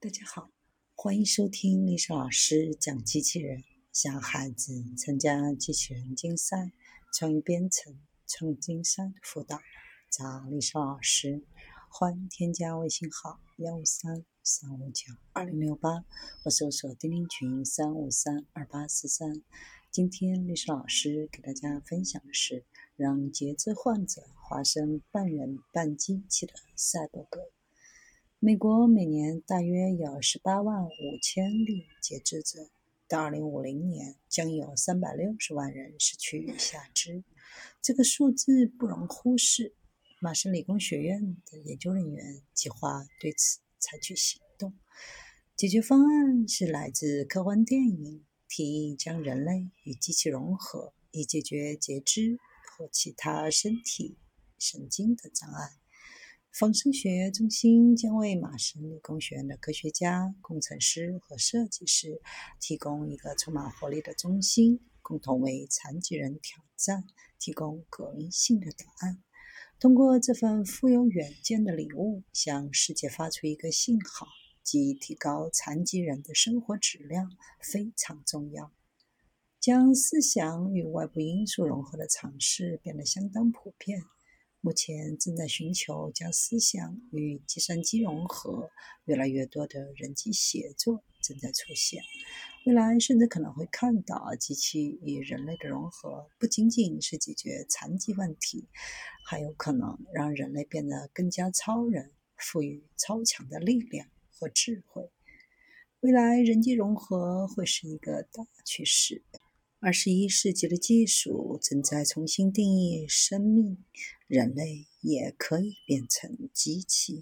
大家好，欢迎收听历史老师讲机器人，小孩子参加机器人竞赛、创意编程、创竞赛的辅导，找历史老师。欢迎添加微信号幺五三三五九二零六八，或搜索钉钉群三五三二八四三。今天历史老师给大家分享的是让截肢患者化身半人半机器的赛博格。美国每年大约有十八万五千例截肢者，到二零五零年将有三百六十万人失去下肢。这个数字不容忽视。麻省理工学院的研究人员计划对此采取行动。解决方案是来自科幻电影，提议将人类与机器融合，以解决截肢或其他身体神经的障碍。仿生学中心将为麻省理工学院的科学家、工程师和设计师提供一个充满活力的中心，共同为残疾人挑战提供革命性的答案。通过这份富有远见的礼物，向世界发出一个信号，即提高残疾人的生活质量非常重要。将思想与外部因素融合的尝试变得相当普遍。目前正在寻求将思想与计算机融合，越来越多的人机协作正在出现。未来甚至可能会看到机器与人类的融合，不仅仅是解决残疾问题，还有可能让人类变得更加超人，赋予超强的力量和智慧。未来人机融合会是一个大趋势。二十一世纪的技术正在重新定义生命，人类也可以变成机器。